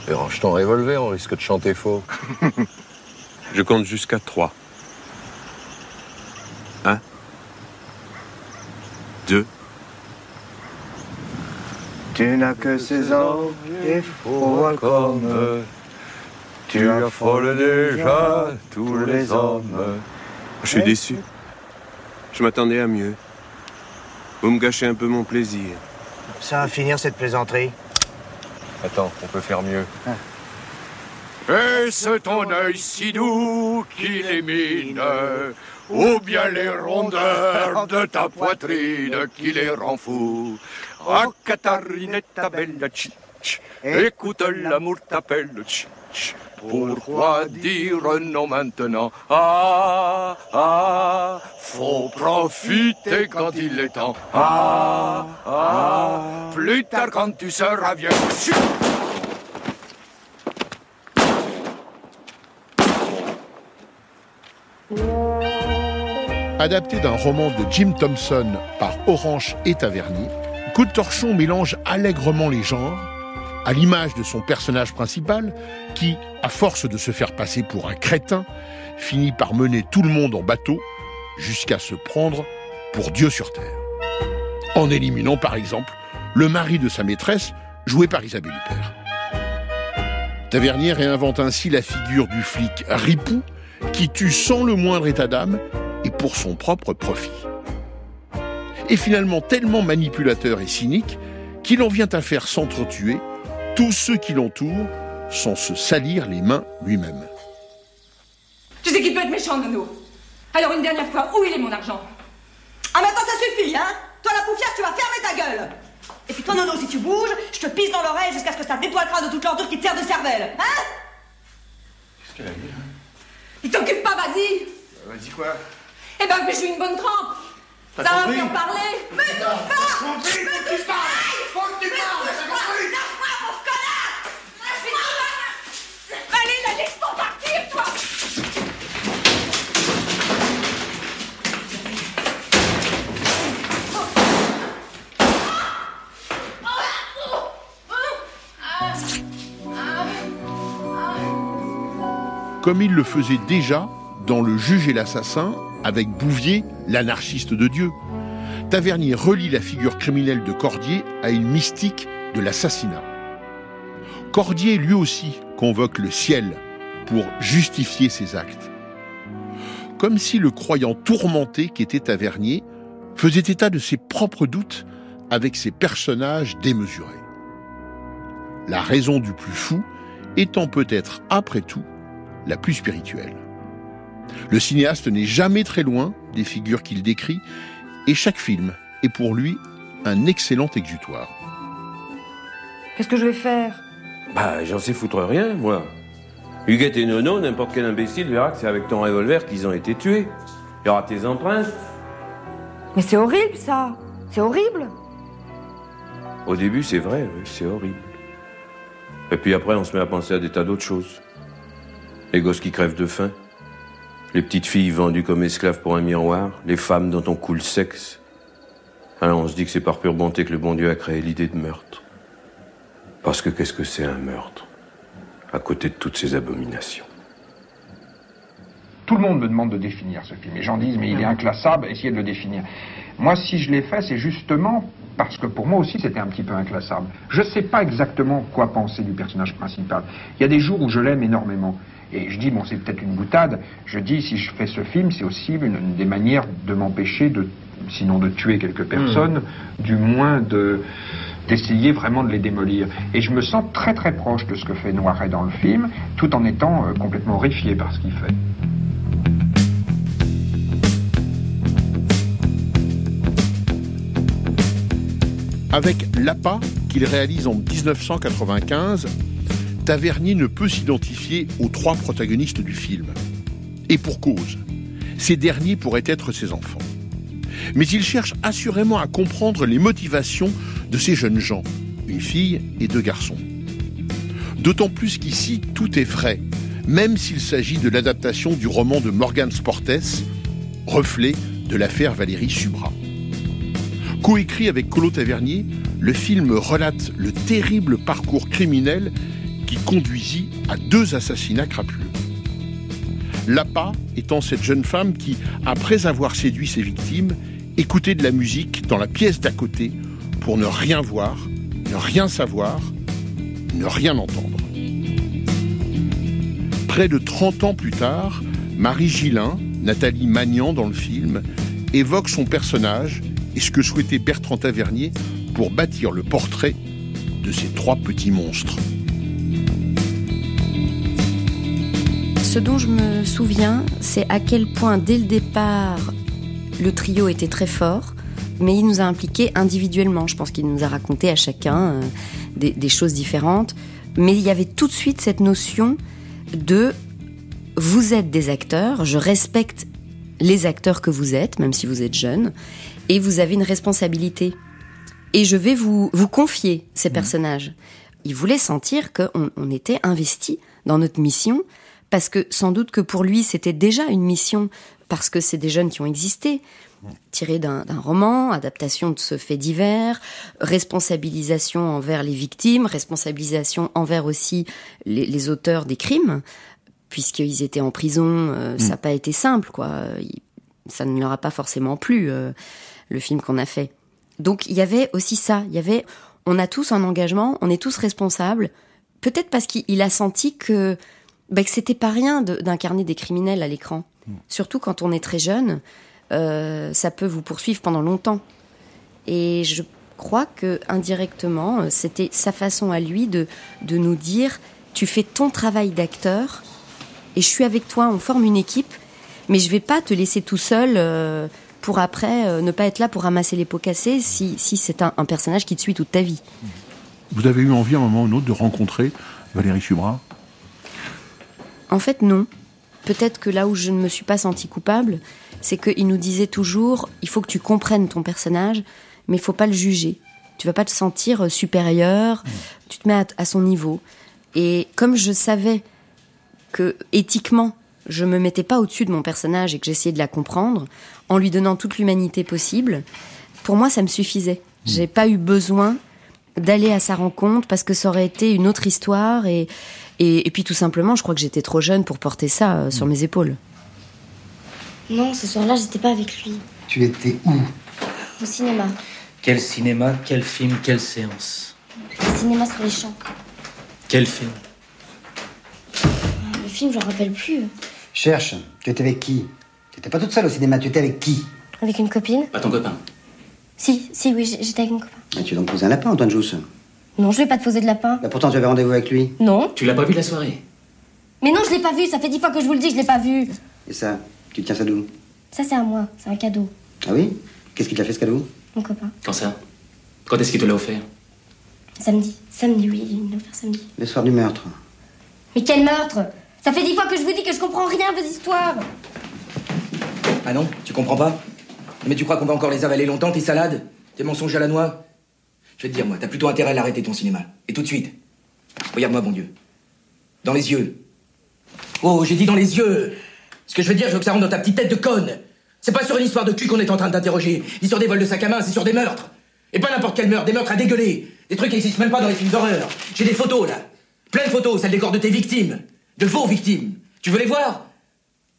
S24: Et range ton revolver, on risque de chanter faux.
S9: Je compte jusqu'à trois. Un. Deux.
S10: Tu n'as que 16 ans et faux comme tu affoles déjà tous les hommes.
S9: Je suis déçu. Je m'attendais à mieux. Vous me gâchez un peu mon plaisir.
S10: Ça va finir cette plaisanterie.
S24: Attends, on peut faire mieux.
S23: Est-ce ton œil si doux qui l'émine Ou bien les rondeurs de ta poitrine qui les rend fous Ah, Catharinetta bella, tch, tch, écoute l'amour t'appelle. Pourquoi dire non maintenant? Ah, ah, faut profiter quand il est temps. Ah, ah, plus tard quand tu seras vieux.
S6: Adapté d'un roman de Jim Thompson par Orange et Tavernier, Coup de torchon mélange allègrement les genres, à l'image de son personnage principal, qui, à force de se faire passer pour un crétin, finit par mener tout le monde en bateau jusqu'à se prendre pour Dieu sur terre. En éliminant, par exemple, le mari de sa maîtresse, joué par Isabelle Huppert. Tavernier réinvente ainsi la figure du flic ripou qui tue sans le moindre état d'âme et pour son propre profit. Et finalement tellement manipulateur et cynique qu'il en vient à faire s'entretuer tous ceux qui l'entourent sans se salir les mains lui-même.
S25: Tu sais qu'il peut être méchant, Nono? Alors une dernière fois, où il est mon argent?
S26: Ah, maintenant ça suffit, hein? Toi, la poufiasse, tu vas fermer ta gueule! Et puis toi, Nono, si tu bouges, je te pisse dans l'oreille jusqu'à ce que ça nettoie le crâne de toute l'ordure qui te sert de cervelle, hein?
S23: Qu'est-ce qu'elle a dit hein
S25: Il t'occupe pas, vas-y!
S23: Vas-y quoi?
S25: Eh ben, fais-je une bonne trempe!
S23: T'as
S25: Ça va
S23: compris?
S25: faire parler!
S26: Me touche pas
S23: que tu parles! Faut que tu parles, t'as compris
S26: Lâche-moi, pauvre connard
S25: Allez, laisse-moi partir, toi
S6: Comme il le faisait déjà dans Le juge et l'assassin avec Bouvier, l'anarchiste de Dieu. Tavernier relie la figure criminelle de Cordier à une mystique de l'assassinat. Cordier lui aussi convoque le ciel pour justifier ses actes. Comme si le croyant tourmenté qu'était Tavernier faisait état de ses propres doutes avec ses personnages démesurés. La raison du plus fou étant peut-être, après tout, la plus spirituelle. Le cinéaste n'est jamais très loin des figures qu'il décrit, et chaque film est pour lui un excellent exutoire.
S26: Qu'est-ce que je vais faire?
S3: Bah, j'en sais foutre rien, moi. Huguette et Nono, n'importe quel imbécile verra que c'est avec ton revolver qu'ils ont été tués. Il y aura tes empreintes.
S26: Mais c'est horrible, ça C'est horrible
S3: Au début, c'est vrai, oui, c'est horrible. Et puis après, on se met à penser à des tas d'autres choses. Les gosses qui crèvent de faim. Les petites filles vendues comme esclaves pour un miroir. Les femmes dont on coule le sexe. Alors on se dit que c'est par pure bonté que le bon Dieu a créé l'idée de meurtre. Parce que qu'est-ce que c'est un meurtre à côté de toutes ces abominations?
S17: Tout le monde me demande de définir ce film. Les gens disent, mais il est inclassable, essayez de le définir. Moi, si je l'ai fait, c'est justement parce que pour moi aussi, c'était un petit peu inclassable. Je ne sais pas exactement quoi penser du personnage principal. Il y a des jours où je l'aime énormément. Et je dis, bon, c'est peut-être une boutade. Je dis, si je fais ce film, c'est aussi une, une des manières de m'empêcher de, sinon de tuer quelques personnes, du moins de d'essayer vraiment de les démolir. Et je me sens très très proche de ce que fait Noiret dans le film, tout en étant euh, complètement horrifié par ce qu'il fait.
S6: Avec L'APA, qu'il réalise en 1995, Tavernier ne peut s'identifier aux trois protagonistes du film. Et pour cause, ces derniers pourraient être ses enfants. Mais il cherche assurément à comprendre les motivations de ces jeunes gens, une fille et deux garçons. D'autant plus qu'ici, tout est frais, même s'il s'agit de l'adaptation du roman de Morgan Sportes, reflet de l'affaire Valérie Subra. Coécrit avec Colo Tavernier, le film relate le terrible parcours criminel qui conduisit à deux assassinats crapuleux. Lapa étant cette jeune femme qui, après avoir séduit ses victimes, écoutait de la musique dans la pièce d'à côté pour ne rien voir, ne rien savoir, ne rien entendre. Près de 30 ans plus tard, Marie Gillin, Nathalie Magnan dans le film, évoque son personnage et ce que souhaitait Bertrand Tavernier pour bâtir le portrait de ces trois petits monstres.
S27: Ce dont je me souviens, c'est à quel point dès le départ, le trio était très fort, mais il nous a impliqués individuellement. Je pense qu'il nous a raconté à chacun euh, des, des choses différentes. Mais il y avait tout de suite cette notion de vous êtes des acteurs, je respecte les acteurs que vous êtes, même si vous êtes jeune, et vous avez une responsabilité. Et je vais vous, vous confier ces personnages. Il voulait sentir qu'on on était investi dans notre mission, parce que sans doute que pour lui c'était déjà une mission, parce que c'est des jeunes qui ont existé, tirés d'un roman, adaptation de ce fait divers, responsabilisation envers les victimes, responsabilisation envers aussi les, les auteurs des crimes, puisqu'ils étaient en prison, euh, ça n'a pas été simple, quoi. Ça ne leur a pas forcément plu, euh, le film qu'on a fait. Donc il y avait aussi ça, il y avait, on a tous un engagement, on est tous responsables, peut-être parce qu'il il a senti que, bah, que c'était pas rien de- d'incarner des criminels à l'écran. Surtout quand on est très jeune, euh, ça peut vous poursuivre pendant longtemps. Et je crois que indirectement, euh, c'était sa façon à lui de, de nous dire tu fais ton travail d'acteur et je suis avec toi, on forme une équipe, mais je vais pas te laisser tout seul euh, pour après euh, ne pas être là pour ramasser les pots cassés si, si c'est un, un personnage qui te suit toute ta vie.
S6: Vous avez eu envie à un moment ou un autre de rencontrer Valérie Subra
S27: En fait, non. Peut-être que là où je ne me suis pas sentie coupable, c'est qu'il nous disait toujours il faut que tu comprennes ton personnage, mais il faut pas le juger. Tu vas pas te sentir supérieur, tu te mets à, à son niveau. Et comme je savais que éthiquement, je me mettais pas au-dessus de mon personnage et que j'essayais de la comprendre, en lui donnant toute l'humanité possible, pour moi, ça me suffisait. J'ai pas eu besoin d'aller à sa rencontre parce que ça aurait été une autre histoire et, et, et puis tout simplement, je crois que j'étais trop jeune pour porter ça euh, sur mes épaules.
S28: Non, ce soir-là, j'étais pas avec lui.
S29: Tu étais où?
S28: Au cinéma.
S30: Quel cinéma, quel film, quelle séance?
S28: Au cinéma sur les champs.
S30: Quel film?
S28: Le film, j'en rappelle plus.
S29: Cherche, tu étais avec qui? Tu étais pas toute seule au cinéma, tu étais avec qui?
S28: Avec une copine
S30: Pas ton copain.
S28: Si, si, oui, j'étais avec mon copain.
S29: Ah, Tu as donc posé un lapin, Antoine Jousse.
S28: Non, je ai pas posé de lapin.
S29: Bah, pourtant, tu avais rendez-vous avec lui.
S28: Non.
S30: Tu l'as pas vu la soirée?
S28: Mais non, je l'ai pas vu. Ça fait dix fois que je vous le dis, je l'ai pas vu.
S29: Et ça, tu tiens ça d'où?
S28: Ça, c'est à moi. C'est un cadeau.
S29: Ah oui? Qu'est-ce qui t'a fait ce cadeau?
S28: Mon copain.
S30: Quand ça? Quand est-ce qu'il te l'a offert?
S28: Samedi. Samedi, oui, il me l'a offert samedi.
S29: Le soir du meurtre.
S28: Mais quel meurtre? Ça fait dix fois que je vous dis que je comprends rien à vos histoires.
S31: Ah non Tu comprends pas? Mais tu crois qu'on va encore les avaler longtemps, tes salades? Tes mensonges à la noix? Je vais te dire, moi, t'as plutôt intérêt à l'arrêter, ton cinéma. Et tout de suite. Regarde-moi, bon Dieu. Dans les yeux. Oh, j'ai dit dans les yeux Ce que je veux dire, je veux que ça rentre dans ta petite tête de conne C'est pas sur une histoire de cul qu'on est en train de t'interroger, ni sur des vols de sac à main, c'est sur des meurtres Et pas n'importe quel meurtre, des meurtres à dégueuler Des trucs qui existent même pas dans les films d'horreur J'ai des photos, là Plein de photos, celles des corps de tes victimes. De vos victimes. Tu veux les voir?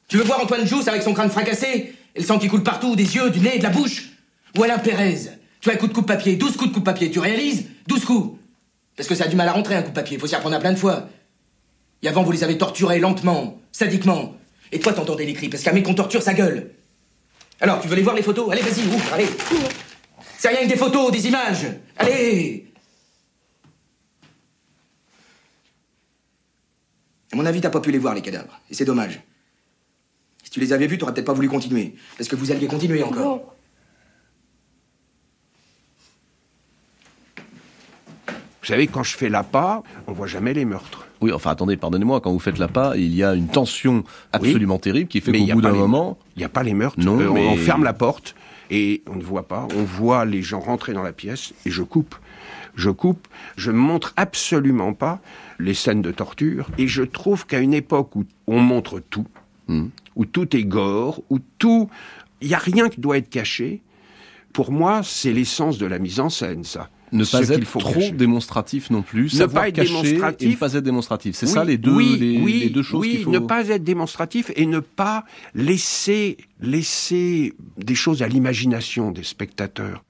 S31: Tu veux voir Antoine Jousse avec son crâne fracassé et le sang qui coule partout, des yeux, du nez, de la bouche? Ou Alain Pérez? Tu as un coup de coupe-papier, 12 coups de coupe-papier, tu réalises 12 coups Parce que ça a du mal à rentrer un coup-papier, faut s'y apprendre à plein de fois. Et avant, vous les avez torturés lentement, sadiquement. Et toi, t'entendais les cris, parce qu'un mec qu'on torture, sa gueule. Alors, tu veux les voir les photos Allez, vas-y, ouvre, allez. C'est rien que des photos, des images. Allez À mon avis, t'as pas pu les voir, les cadavres. Et c'est dommage. Si tu les avais vus, t'aurais peut-être pas voulu continuer. Parce que vous alliez continuer encore.
S32: Savez, quand je fais l'appât, on voit jamais les meurtres.
S33: Oui, enfin attendez, pardonnez-moi, quand vous faites l'appât, il y a une tension absolument terrible qui fait qu'au bout d'un moment...
S32: Il n'y a pas les meurtres.
S33: Non,
S32: Euh,
S33: mais-
S32: On ferme la porte et on ne voit pas. On voit les gens rentrer dans la pièce et je coupe. Je coupe. Je ne montre absolument pas les scènes de torture. Et je trouve qu'à une époque où on montre tout,
S33: Hmm.
S32: où tout est gore, où tout... Il n'y a rien qui doit être caché. Pour moi, c'est l'essence de la mise en scène, ça.
S33: Ne pas être
S32: faut
S33: trop
S32: cacher.
S33: démonstratif non plus,
S32: Ne
S33: savoir
S32: pas être
S33: cacher
S32: démonstratif.
S33: et ne pas être démonstratif. C'est
S32: Oui,
S33: ça les deux,
S32: oui,
S33: les,
S32: oui,
S33: les deux choses
S32: oui,
S33: qu'il faut...
S32: ne pas être démonstratif et ne pas laisser, laisser des choses à l'imagination des spectateurs.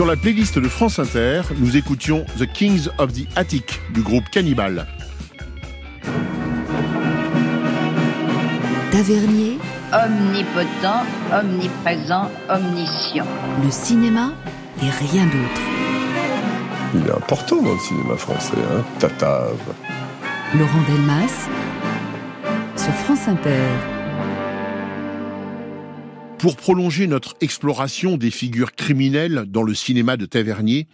S6: Sur la playlist de France Inter, nous écoutions The Kings of the Attic du groupe Cannibal.
S5: Tavernier,
S34: Omnipotent, omniprésent, omniscient.
S5: le cinéma et rien d'autre.
S35: Il est important dans le cinéma français, hein Tatave.
S5: Laurent Delmas sur France Inter.
S6: Pour prolonger notre exploration des figures criminelles dans le cinéma de Tavernier,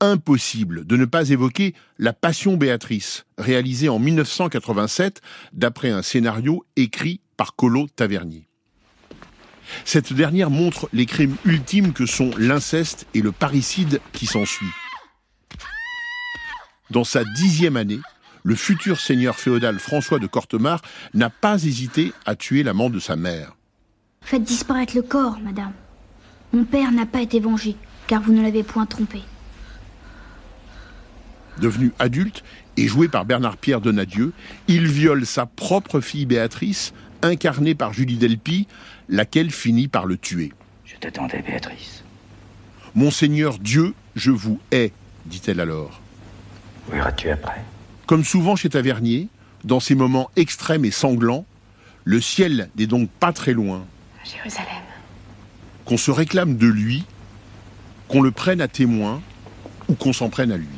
S6: impossible de ne pas évoquer La Passion Béatrice, réalisée en 1987 d'après un scénario écrit par Colo Tavernier. Cette dernière montre les crimes ultimes que sont l'inceste et le parricide qui s'ensuit. Dans sa dixième année, le futur seigneur féodal François de Cortemar n'a pas hésité à tuer l'amant de sa mère.
S36: Faites disparaître le corps, madame. Mon père n'a pas été vengé, car vous ne l'avez point trompé.
S6: Devenu adulte et joué par Bernard-Pierre Donadieu, il viole sa propre fille Béatrice, incarnée par Julie Delpy, laquelle finit par le tuer.
S10: Je t'attendais, Béatrice.
S6: Monseigneur Dieu, je vous hais, dit-elle alors.
S10: Où iras-tu après?
S6: Comme souvent chez Tavernier, dans ces moments extrêmes et sanglants, le ciel n'est donc pas très loin.
S37: Jérusalem.
S6: Qu'on se réclame de lui, qu'on le prenne à témoin ou qu'on s'en prenne à lui.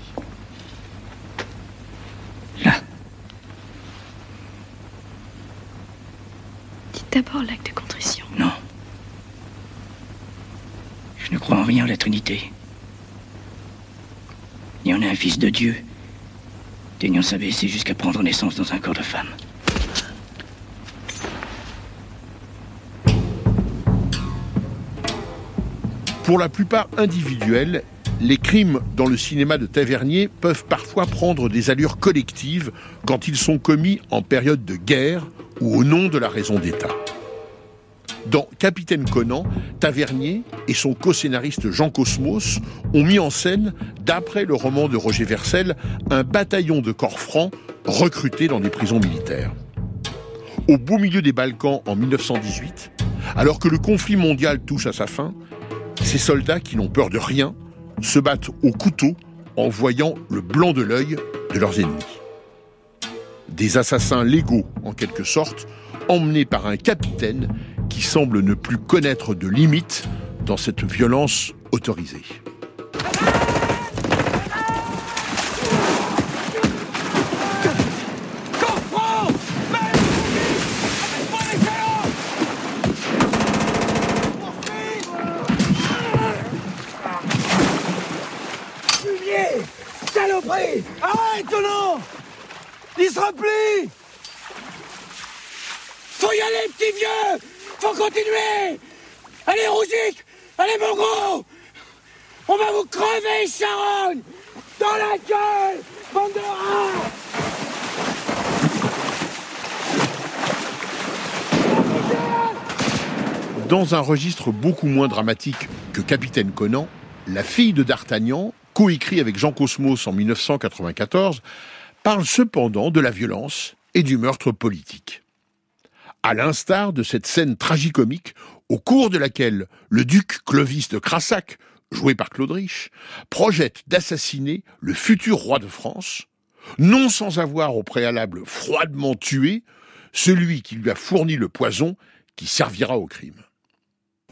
S37: Dites d'abord l'acte de contrition.
S10: Non. Je ne crois en rien à la Trinité. Ni en un fils de Dieu, daignant s'abaisser jusqu'à prendre naissance dans un corps de femme.
S6: Pour la plupart individuels, les crimes dans le cinéma de Tavernier peuvent parfois prendre des allures collectives quand ils sont commis en période de guerre ou au nom de la raison d'État. Dans Capitaine Conan, Tavernier et son co-scénariste Jean Cosmos ont mis en scène, d'après le roman de Roger Versel, un bataillon de corps francs recrutés dans des prisons militaires. Au beau milieu des Balkans en 1918, alors que le conflit mondial touche à sa fin, ces soldats qui n'ont peur de rien se battent au couteau en voyant le blanc de l'œil de leurs ennemis. Des assassins légaux, en quelque sorte, emmenés par un capitaine qui semble ne plus connaître de limites dans cette violence autorisée.
S38: Il se replie Faut y aller, petit vieux. Faut continuer. Allez, Rougic Allez, mon gros. On va vous crever, Sharon. Dans la gueule Bande
S6: Dans un registre beaucoup moins dramatique que Capitaine Conan, La fille de D'Artagnan, coécrit avec Jean Cosmos en 1994, parle cependant de la violence et du meurtre politique. À l'instar de cette scène tragicomique au cours de laquelle le duc Clovis de Crassac, joué par Claude Rich, projette d'assassiner le futur roi de France, non sans avoir au préalable froidement tué celui qui lui a fourni le poison qui servira au crime.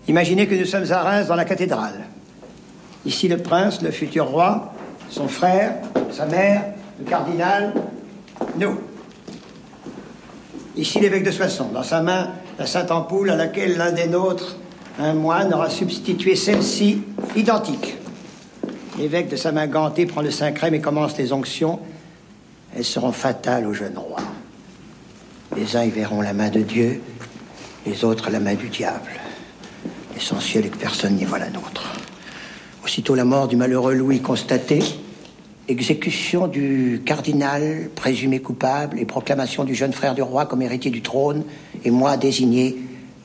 S29: Imaginez que nous sommes à Reims dans la cathédrale. Ici le prince, le futur roi, son frère, sa mère, cardinal, nous. Ici l'évêque de Soissons, dans sa main la sainte ampoule à laquelle l'un des nôtres, un moine, aura substitué celle-ci, identique. L'évêque de sa main gantée prend le saint crème et commence les onctions. Elles seront fatales au jeune roi. Les uns y verront la main de Dieu, les autres la main du diable. L'essentiel est que personne n'y voit la nôtre. Aussitôt la mort du malheureux Louis constatée, exécution du cardinal présumé coupable et proclamation du jeune frère du roi comme héritier du trône et moi désigné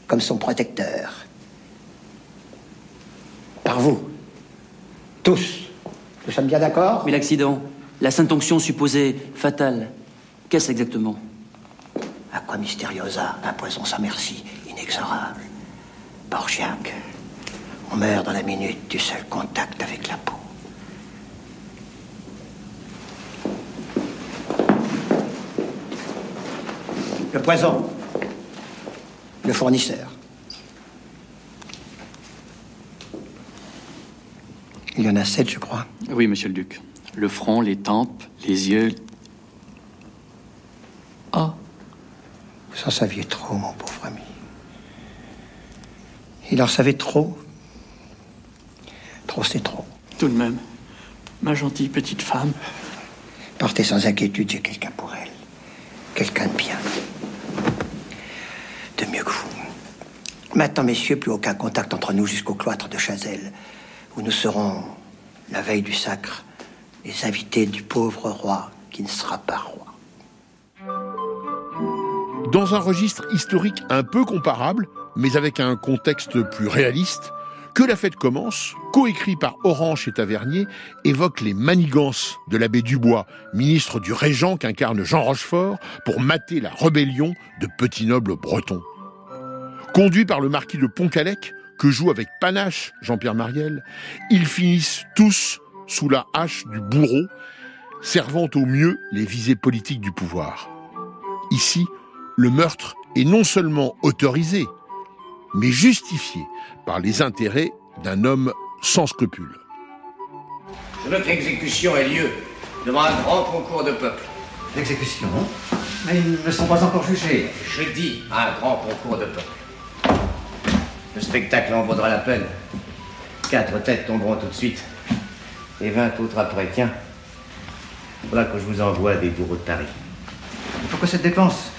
S29: comme son protecteur. Par vous. Tous. Nous sommes bien d'accord?
S39: Mais l'accident, la sainte onction supposée fatale, qu'est-ce exactement?
S29: Aqua mysteriosa, un poison sans merci, inexorable? Borgiac, on meurt dans la minute du seul contact avec la peau. Le poison. Le fournisseur. Il y en a sept, je crois.
S30: Oui, monsieur le duc. Le front, les tempes, les yeux.
S29: Ah. Vous en saviez trop, mon pauvre ami. Il en savait trop. Trop, c'est trop.
S30: Tout de même, ma gentille petite femme.
S29: Partez sans inquiétude, j'ai quelqu'un pour elle. Quelqu'un de bien. De mieux que vous. Maintenant, messieurs, plus aucun contact entre nous jusqu'au cloître de Chazelle, où nous serons, la veille du sacre, les invités du pauvre roi qui ne sera pas roi.
S6: Dans un registre historique un peu comparable, mais avec un contexte plus réaliste, Que la fête commence, coécrit par Orange et Tavernier, évoque les manigances de l'abbé Dubois, ministre du Régent qu'incarne Jean Rochefort, pour mater la rébellion de petits nobles bretons. Conduit par le marquis de Pontcallec, que joue avec panache Jean-Pierre Mariel, ils finissent tous sous la hache du bourreau, servant au mieux les visées politiques du pouvoir. Ici, le meurtre est non seulement autorisé, mais justifié par les intérêts d'un homme sans scrupules.
S10: Que notre exécution ait lieu devant un grand concours de peuple.
S40: L'exécution Mais ils ne sont pas encore jugés.
S10: Je dis un grand concours de peuple. Le spectacle en vaudra la peine. Quatre têtes tomberont tout de suite. Et vingt autres après. Tiens. Voilà que je vous envoie des bourreaux de Paris.
S40: Pourquoi cette dépense?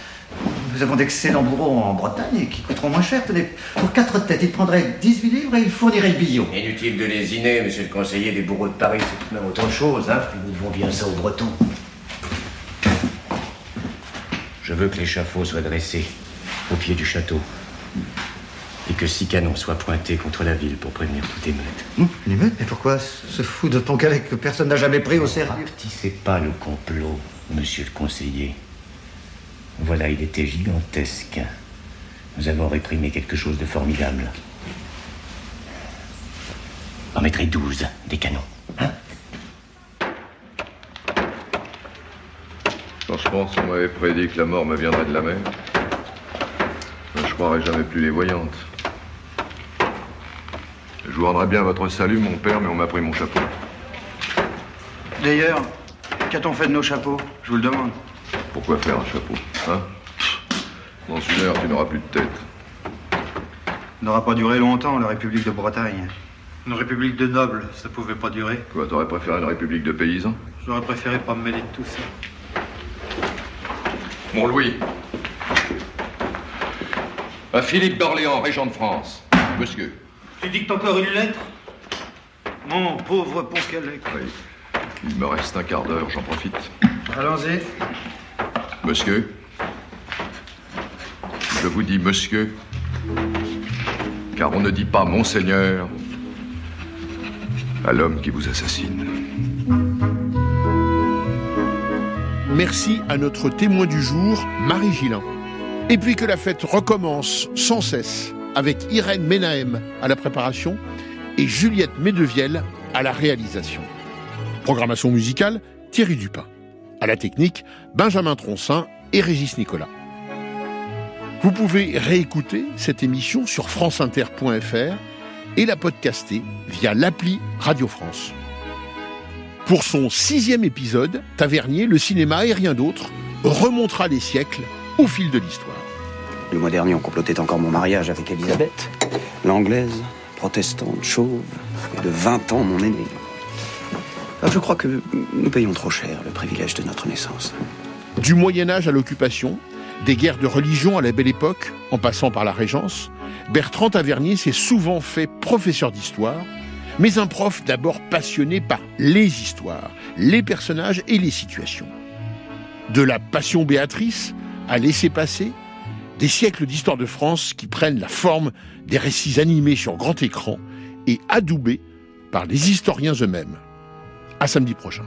S40: Nous avons d'excellents bourreaux en Bretagne qui coûteront moins cher. Tenez, pour quatre têtes, ils prendraient 18 livres et ils fourniraient le billot.
S10: Inutile de lésiner, monsieur le conseiller, des bourreaux de Paris, c'est tout de même autre chose, hein. Nous devons bien ça aux Bretons. Je veux que l'échafaud soit dressé au pied du château. Que six canons soient pointés contre la ville pour prévenir toute émeute.
S40: Hum, Une émeute Mais pourquoi ce fou de Poncalec que personne n'a jamais pris au sérieux
S10: C'est pas le complot, monsieur le conseiller. Voilà, il était gigantesque. Nous avons réprimé quelque chose de formidable. On mettrait douze des canons.
S24: Franchement, si on m'avait prédit que la mort me viendrait de la mer, je croirais jamais plus les voyantes. Je vous rendrai bien votre salut, mon père, mais on m'a pris mon chapeau.
S40: D'ailleurs, qu'a-t-on fait de nos chapeaux? Je vous le demande.
S24: Pourquoi faire un chapeau Hein? Dans une heure, tu n'auras plus de tête.
S40: N'aura pas duré longtemps, la République de Bretagne. Une République de nobles, ça pouvait pas durer.
S24: Quoi, t'aurais préféré une république de paysans?
S40: J'aurais préféré pas me mêler de tout ça.
S24: Mon Louis. À Philippe d'Orléans, régent de France. Monsieur.
S40: Tu dictes encore une lettre? Mon pauvre Poncalec.
S24: Oui. Il me reste un quart d'heure, j'en profite.
S40: Allons-y.
S24: Monsieur? Je vous dis monsieur. Car on ne dit pas monseigneur à l'homme qui vous assassine.
S6: Merci à notre témoin du jour, Marie Gillin. Et puis que la fête recommence sans cesse avec Irène Menahem à la préparation et Juliette Medevielle à la réalisation. Programmation musicale, Thierry Dupin. À la technique, Benjamin Troncin et Régis Nicolas. Vous pouvez réécouter cette émission sur franceinter.fr et la podcaster via l'appli Radio France. Pour son sixième épisode, Tavernier, le cinéma et rien d'autre remontera les siècles au fil de l'histoire.
S35: Le mois dernier, on complotait encore mon mariage avec Elisabeth, l'anglaise, protestante, chauve, de 20 ans mon aînée. Je crois que nous payons trop cher le privilège de notre naissance.
S6: Du Moyen Âge à l'occupation, des guerres de religion à la Belle Époque, en passant par la Régence, Bertrand Tavernier s'est souvent fait professeur d'histoire, mais un prof d'abord passionné par les histoires, les personnages et les situations. De la passion Béatrice à laisser passer, des siècles d'histoire de France qui prennent la forme des récits animés sur grand écran et adoubés par les historiens eux-mêmes. À samedi prochain.